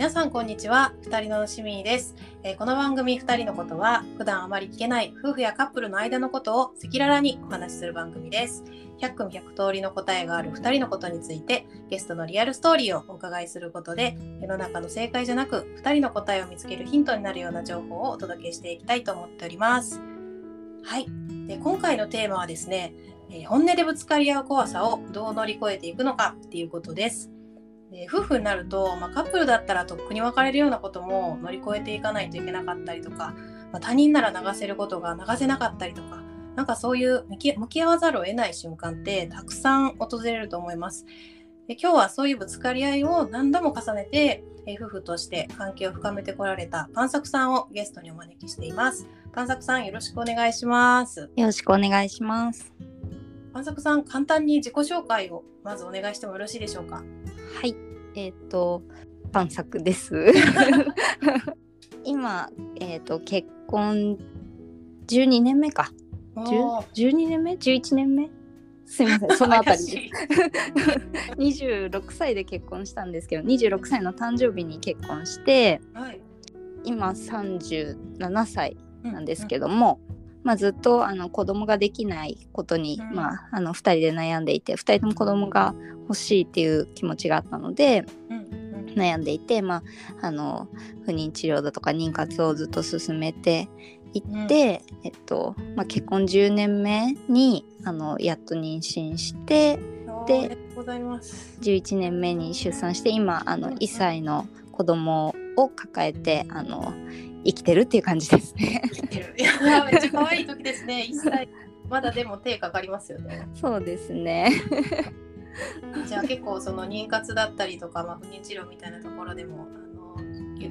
皆さんこんにちは。二人のしみです、えーこの番組二人のことは普段あまり聞けない夫婦やカップルの間のことを赤裸々にお話しする番組です。100組100通りの答えがある二人のことについてゲストのリアルストーリーをお伺いすることで世の中の正解じゃなく二人の答えを見つけるヒントになるような情報をお届けしていきたいと思っております。はい。で今回のテーマはですねえー本音でぶつかり合う怖さをどう乗り越えていくのかっていうことです。で夫婦になると、まあ、カップルだったらとっくに別れるようなことも乗り越えていかないといけなかったりとか、まあ他人なら流せることが流せなかったりとかなんかそういう向き向き合わざるを得ない瞬間ってたくさん訪れると思います。で今日はそういうぶつかり合いを何度も重ねて、えー夫婦として関係を深めてこられたパンサクさんをゲストにお招きしています。パンサクさんよろしくお願いします。よろしくお願いします。パンサクさん、簡単に自己紹介をまずお願いしてもよろしいでしょうか？はい、えっ、とパンサクです。今えっ、と結婚12年目か。おー10 12年目？11年目？すみません、そのあたりで怪しい 26歳で結婚したんですけど、26歳の誕生日に結婚して、はい。今37歳なんですけど。ども、まあ、ずっとあの子供ができないことに、うん。まあ、あの2人で悩んでいて2人とも子供が欲しいっていう気持ちがあったので悩んでいて、まあ、あの不妊治療だとか妊活をずっと進めていって、えっとまあ、結婚10年目にあのやっと妊娠してでありがとうございます。11年目に出産して今あの1歳の子供を抱えてあの生きてるっていう感じですね。生きてる。いや、めっちゃ可愛い時ですね。一歳。まだでも手かかりますよね。そうですね。じゃあ結構その妊活だったりとか、まあ、不妊治療みたいなところでも、あ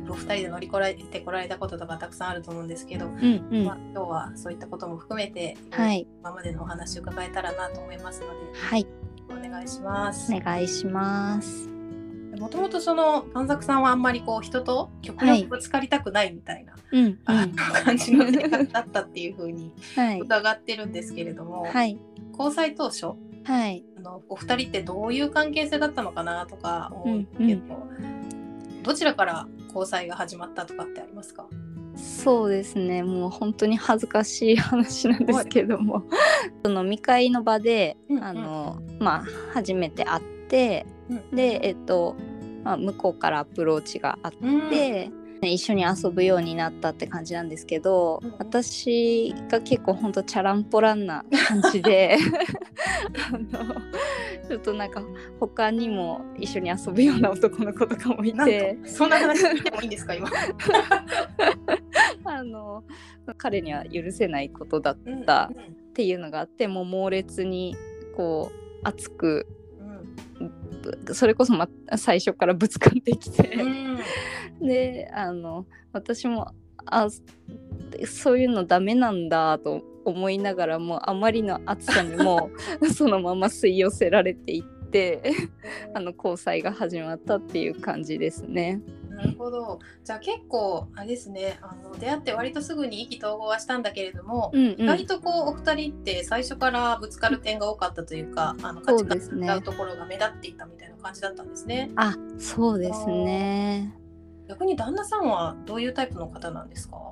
の、お二人で乗り越えてこられたこととかたくさんあると思うんですけど、うんうんまあ、今日はそういったことも含めて、はい今までのお話を伺えたらなと思いますので、はいお願いします。お願いします。もともとそのパンザクさんはあんまりこう人と極はい。力ぶつかりたくないみたいな、うん。うん感じの性格だったっていうふうにはい。疑ってるんですけれども、はい。交際当初はい。あのお二人ってどういう関係性だったのかなとか思うけど、どちらから交際が始まったとかってありますか？そうですね。もう本当に恥ずかしい話なんですけども。その飲み会の場で、うんうん。あのまあ初めて会ってでえっと、まあ、向こうからアプローチがあっうん。て、一緒に遊ぶようになったって感じなんですけど、うん。私が結構ほんとチャランポランな感じであのちょっとなんか他にも一緒に遊ぶような男の子とかもいて。とそんな話聞いてもいいんですか今？あの彼には許せないことだっうんたっていうのがあってもう猛烈にこう熱くそれこそ、ま、最初からぶつかってきて。うん であの私もあそういうのダメなんだと思いながらもあまりの暑さにも そのまま吸い寄せられていって あの交際が始まったっていう感じですね。なるほど。じゃあ結構あれですねあの出会って割とすぐに意気投合はしたんだけれども、うんうん、割とこうお二人って最初からぶつかる点が多かったというかあの価値観が違うところが目立っていたみたいな感じだったんですね。あそうですね。逆に旦那さんはどういうタイプの方なんですか？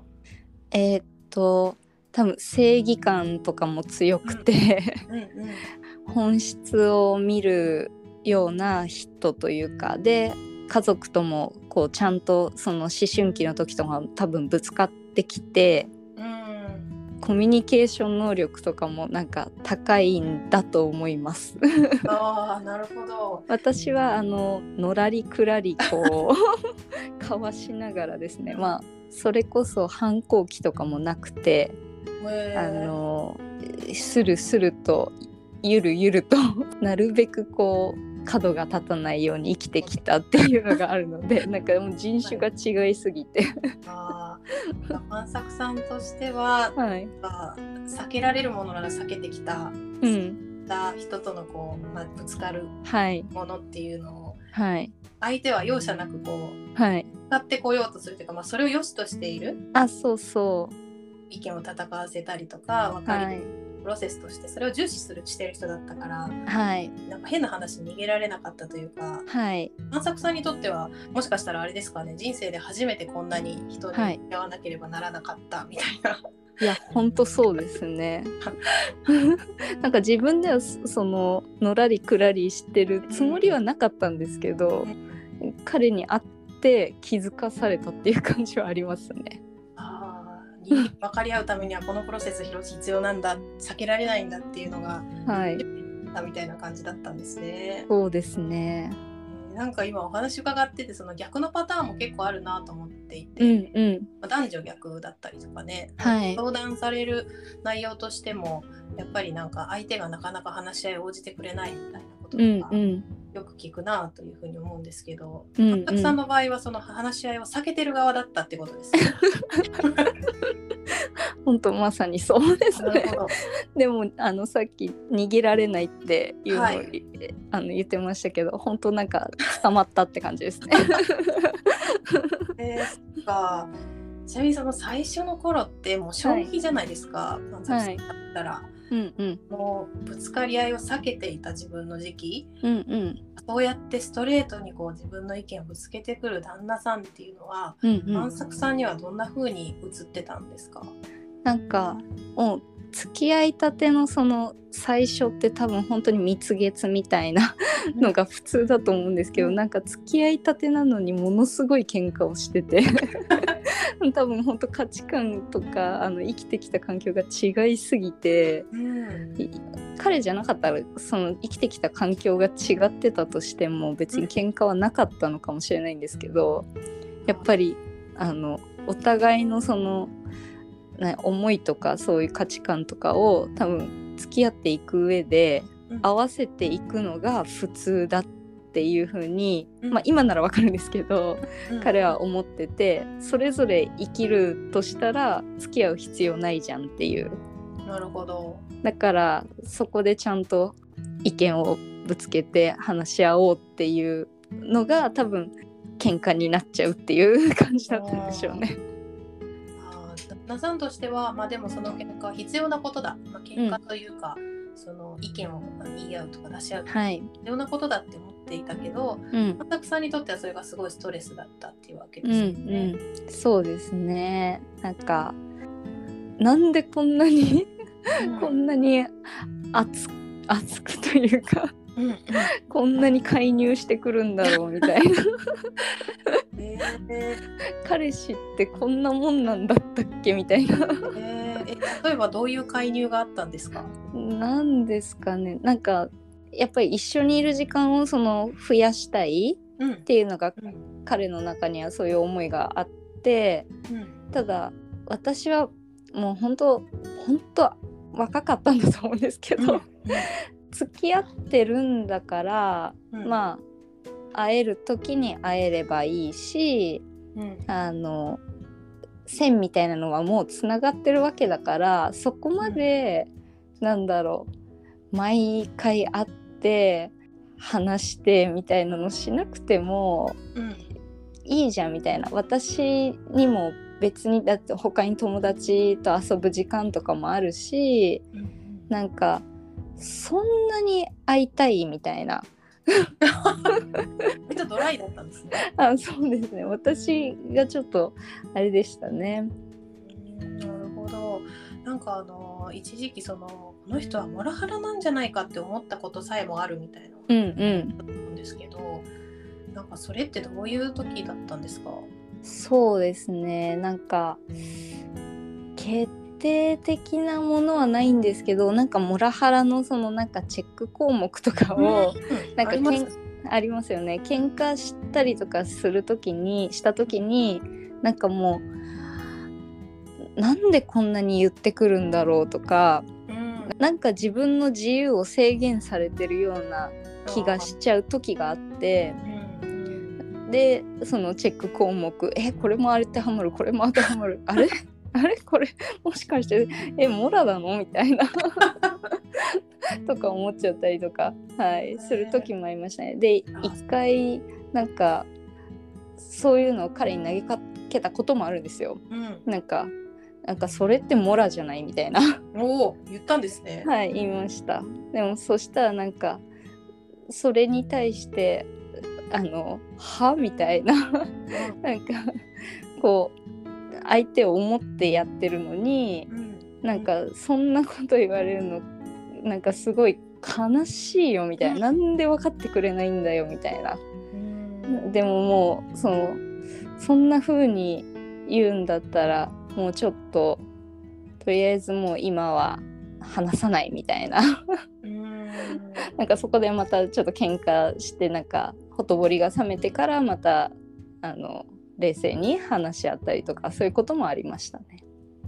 えーっと多分正義感とかも強くて、本質を見るような人というかで家族ともこうちゃんとその思春期の時とか多分ぶつかってきてうんコミュニケーション能力とかもなんか高いんだと思います。ああなるほど。私はあののらりくらりこう かわしながらですねまあそれこそ反抗期とかもなくてあのスルスルとゆるゆると なるべくこう角が立たないように生きてきたっていうのがあるのでなんかもう人種が違いすぎて。あー万作さんとしてははい。あ避けられるものなら避けてきたうん。た人とのこう、まあ、ぶつかるはい。ものっていうのをはい。相手は容赦なくこうはい。使ってこようとするというか、まあ、それを良しとしているあそうそ意見を戦わせたりとか分かりうはいプロセスとしてそれを重視するしてる人だったからはい。なんか変な話に逃げられなかったというかはい。万作さんにとってはもしかしたらあれですかね人生で初めてこんなに人にはい。出会わなければならなかったみたいな。いや本当そうですね。なんか自分ではそそののらりくらりしてるつもりはなかったんですけど、彼に会って気づかされたっていう感じはありますね。分かり合うためにはこのプロセス必要なんだ避けられないんだっていうのがはいみたいな感じだったんですね。そうですね。えーなんか今お話伺っててその逆のパターンも結構あるなと思っていて、うんうんまあ男女逆だったりとかね、はい相談される内容としてもやっぱりなんか相手がなかなか話し合いを応じてくれないみたいなことうんとかうんよく聞くなというふうに思うんですけど、うんうんたくさんの場合はその話し合いを避けてる側だったってことですね。本当まさにそうですね。でもあのさっき逃げられないっていうのを、はいあの言ってましたけど本当なんか捕まったって感じですね。えーそっかちなみにその最初の頃ってもう消費じゃないですか、万作さんだったら。うんうんもうぶつかり合いを避けていた自分の時期。うんうん。そうやってストレートにこう自分の意見をぶつけてくる旦那さんっていうのはうんうん。万作さんにはどんな風に映ってたんですか、なんかもう付き合いたてのその最初って多分本当に蜜月みたいなのが普通だと思うんですけどなんか付き合いたてなのにものすごい喧嘩をしてて 多分本当価値観とかあの生きてきた環境が違いすぎてうん。い彼じゃなかったらその生きてきた環境が違ってたとしても別に喧嘩はなかったのかもしれないんですけどやっぱりあのお互いのその、ね、思いとかそういう価値観とかを多分付き合っていく上でうん。合わせていくのが普通だっていう風に、うん。まあ今ならわかるんですけどうん。彼は思っててそれぞれ生きるとしたら付き合う必要ないじゃんっていう。なるほど。だからそこでちゃんと意見をぶつけて話し合おうっていうのが多分喧嘩になっちゃうっていう 感じだったんでしょうね。あー旦那さんとしてはまあでもその喧嘩は必要なことだ、まあ、喧嘩というか、その意見を言い合うとか出し合う。とかはい、必要なことだって思っていたけどうん。さんにとってはそれがすごいストレスだったっていうわけうですよんね。うん、そうですね。なんかなんでこんなにこんなに熱熱くというかうんうん。こんなに介入してくるんだろうみたいなえー。彼氏ってこんなもんなんだったっけみたいな。えー。え例えばどういう介入があったんですか？なんですかね。なんかやっぱり一緒にいる時間をその増やしたいうん。っていうのがうん。彼の中にはそういう思いがあってうん。ただ私はもう本当本当若かったんだと思うんですけど、付き合ってるんだから、うん。まあ会える時に会えればいいしうん。あの線みたいなのはもうつながってるわけだからそこまで、なんだろう毎回会って話してみたいなのしなくてもうん。いいじゃんみたいな。私にも別にだって他に友達と遊ぶ時間とかもあるしうん。なんかそんなに会いたいみたいな めっちゃドライだったんですね。あそうですね私がちょっとあれでしたね。うんなるほど。なんかあの一時期そのこの人はモラハラなんじゃないかって思ったことさえもあるみたいなうんうん思うんですけど、なんかそれってどういう時だったんですか？そうですねなんか決定的なものはないんですけどなんかモラハラのそのなんかチェック項目とかを、うん。なんかあります。ありますよね。喧嘩したりとかする時にした時になんかもうなんでこんなに言ってくるんだろうとかうん。なんか自分の自由を制限されてるような気がしちゃう時があってうん。でそのチェック項目えこれもあれ当てはまるこれも当てはまるあれ？あれ？これ？もしかしてえモラなの？みたいな。とか思っちゃったりとか、はい、する時もありましたね。で一回なんかそういうのを彼に投げかけたこともあるんですよ。うん。なんかなんかそれってモラじゃない？みたいな。おお言ったんですね。はい言いました。でもそしたらなんかそれに対してあの「は?」みたいな。なんかこう相手を思ってやってるのにうんなんかそんなこと言われるのなんかすごい悲しいよみたいななんで分かってくれないんだよみたいな。うん。でももうそのそんな風に言うんだったらもうちょっととりあえずもう今は話さないみたいな。うん。なんかそこでまたちょっと喧嘩してなんかほとぼりが冷めてからまたあの冷静に話し合ったりとかそういうこともありましたね。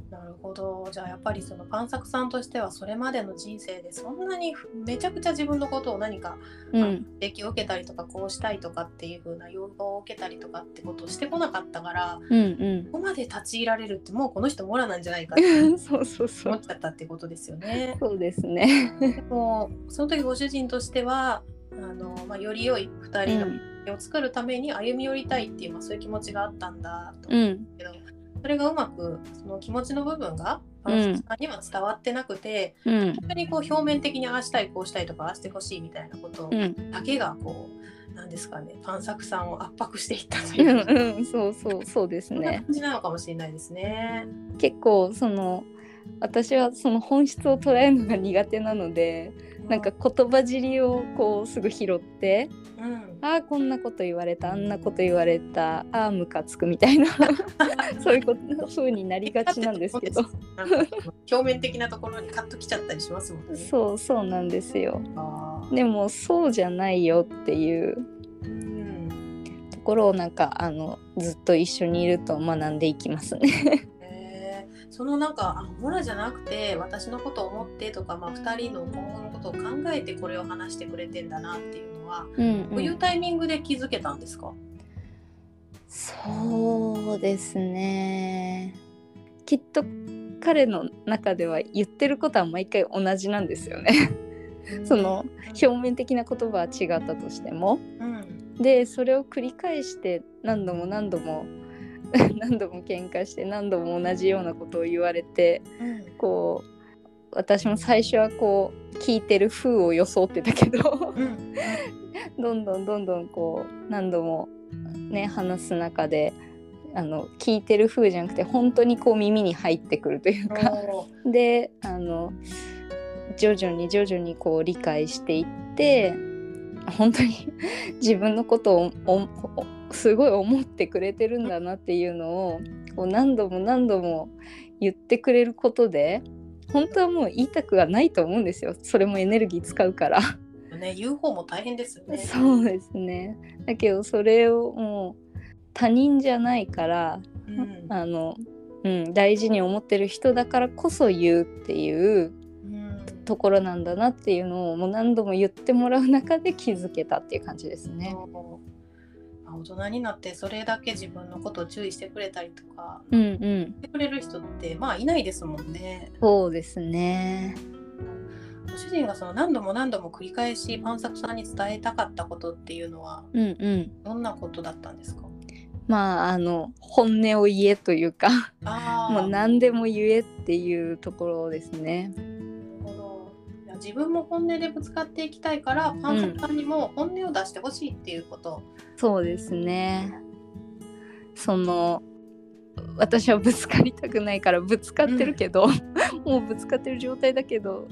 なるほどじゃあやっぱりそのパンサクさんとしてはそれまでの人生でそんなにめちゃくちゃ自分のことを何かうん、影響を受けたりとかこうしたいとかっていう風な要望を受けたりとかってことをしてこなかったからうんここまで立ち入られるってもうこの人モラなんじゃないかってうんそうそうそう思っちゃったってことですよね。そうですね。でもその時ご主人としてはあの、まあ、より良い2う人のを作るために歩み寄りたいっていう、まあ、そういう気持ちがあったんだと思ううんけど、それがうまくその気持ちの部分がパンサクさんには伝わってなくて、うん。本当にこう表面的にああしたいこうしたいとかああしてほしいみたいなことうん。だけがこうなんですかねパンサクさんを圧迫していったとういう。ん。うん。そうそうそうですね。感じなのかもしれないですね。結構その私はその本質を捉えるのが苦手なのでなんか言葉尻をこうすぐ拾ってうん、ああこんなこと言われたあんなこと言われたああムカつくみたいな そういうこと風になりがちなんですけど。表面的なところにカッときちゃったりしますもんね。そうそうなんですよ。でもそうじゃないよっていう。うん。ところをなんかあのずっと一緒にいると学んでいきますね。そのなんかあモラじゃなくて私のことを思ってとか、まあ、2人の今後のことを考えてこれを話してくれてんだなっていうのは、うんどういうタイミングで気づけたんですか、そうですね。きっと彼の中では言ってることは毎回同じなんですよね。その表面的な言葉は違ったとしても。うん。でそれを繰り返して何度も何度も 何度も喧嘩して何度も同じようなことを言われてうん。こう私も最初はこう聞いてる風を装ってたけどう ん。どんどんどんどんこう何度もね話す中であの聞いてる風じゃなくて本当にこう耳に入ってくるというか。であの徐々に徐々にこう理解していって本当に 自分のことをすごい思ってくれてるんだなっていうのをこう何度も何度も言ってくれることで本当はもう言いたくはないと思うんですよそれもエネルギー使うから。ね、言う方も大変ですよね。そうですねだけどそれをもう他人じゃないからうんあの、うん、大事に思ってる人だからこそ言うっていううんところなんだなっていうのをもう何度も言ってもらう中で気づけたっていう感じですね。まあ大人になってそれだけ自分のことを注意してくれたりとかうんうんしてくれる人ってまあいないですもんね。そうですね。ご主人がその何度も何度も繰り返しパンサクさんに伝えたかったことっていうのはうんうん。どんなことだったんですか？まああの本音を言えというかあもう何でも言えっていうところですね。自分も本音でぶつかっていきたいからパンサクさんにも本音を出してほしいっていうこと。そうですね。その私はぶつかりたくないからぶつかってるけど、もうぶつかってる状態だけど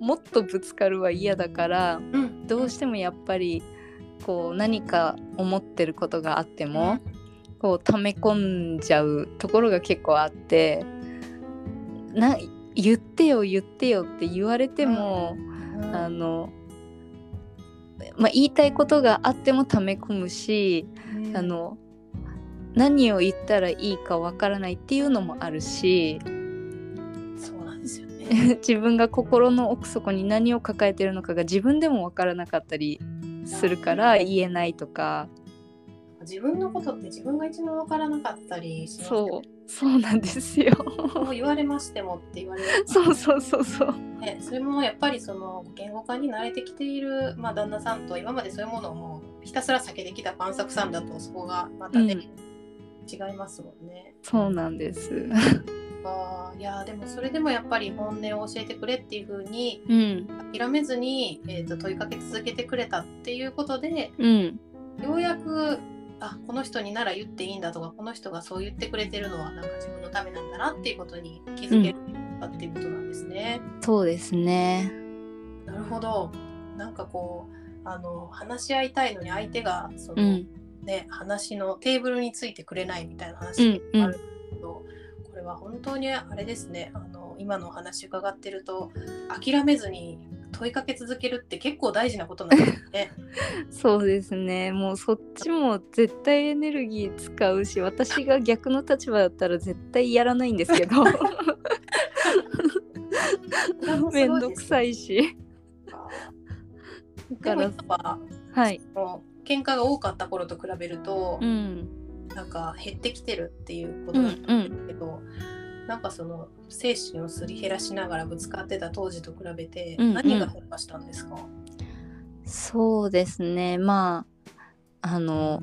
もっとぶつかるは嫌だからうんどうしてもやっぱりこう何か思ってることがあっても、こう溜め込んじゃうところが結構あってな言ってよ言ってよって言われても、うん。あの、まあ、言いたいことがあっても溜め込むし、うん。あの何を言ったらいいかわからないっていうのもあるしそうなんですよね。自分が心の奥底に何を抱えてるのかが自分でもわからなかったりするから言えないとか。自分のことって自分が一番わからなかったりしますよそうそうなんですよ。言われましてもって言われるそうそうそうそう。ね、それもやっぱりその言語化に慣れてきている、まあ、旦那さんと今までそういうものをもうひたすら避けてきたパンサクさんだとそこがまたね、うん違いますもんね。そうなんです。かいやでもそれでもやっぱり本音を教えてくれっていう風にうん諦めずに、えー、と問いかけ続けてくれたっていうことでうんようやくあこの人になら言っていいんだとかこの人がそう言ってくれてるのはなんか自分のためなんだなっていうことに気づけるかっていうことなんですね。そうですね。なるほど。なんかこうあの話し合いたいのに相手がその、うん。ね話のテーブルについてくれないみたいなう話んうん。があるけど、これは本当にあれですね。あの今のお話伺ってると諦めずに問いかけ続けるって結構大事なことなんですね。そうですね。もうそっちも絶対エネルギー使うし私が逆の立場だったら絶対やらないんですけど。めんどくさいし。だから今ははい。喧嘩が多かった頃と比べると、うん。なんか減ってきてるっていうこうんとだったんですけど、なんかその精神をすり減らしながらぶつかってた当時と比べてうんうん。何が変化したんですか、そうですね。まああの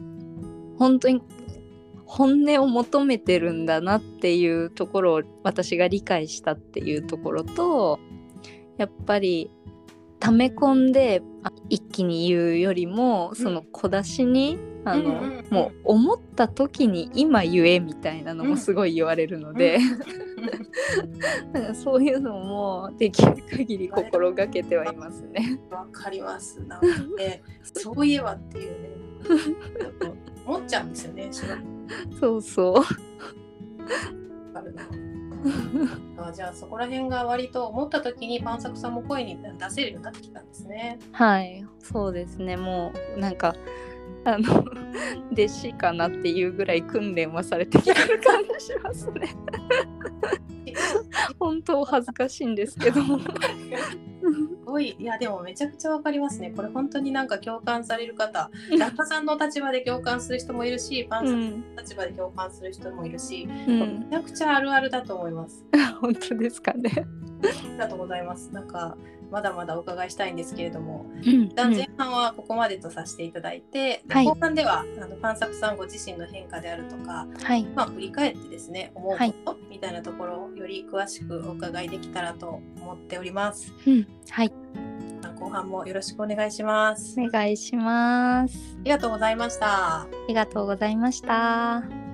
本当に本音を求めてるんだなっていうところを私が理解したっていうところとやっぱり溜め込んであ一気に言うよりもその小出しに、あのうんうんうんもう思った時に今言えみたいなのもすごい言われるので、なんかそういうのもできる限り心がけてはいますね。わかります。なんかね、そういえばっていうね、思っちゃうんですよね、そうそう。あるな。あじゃあそこら辺が割と思った時にパンサクさんも声に出せるようになってきたんですね。はい、そうですね。もうなんかあの弟子かなっていうぐらい訓練はされてきてる感じしますね。本当恥ずかしいんですけど。すごいいやでもめちゃくちゃわかりますね。これ本当になんか共感される方、ラッパさんの立場で共感する人もいるし、パンさん、の立場で共感する人もいるし、うん、めちゃくちゃあるあるだと思います。本当ですかね。ありがとうございます。なんかまだまだお伺いしたいんですけれども、うん前半はここまでとさせていただいて、ではい後半ではあのパンサクさんご自身の変化であるとか、はい、まあ、振り返ってですね思うはいことみたいなところをより詳しくお伺いできたらと思っております。うん、はい、後半もよろしくお願いします。お願いします。ありがとうございました。ありがとうございました。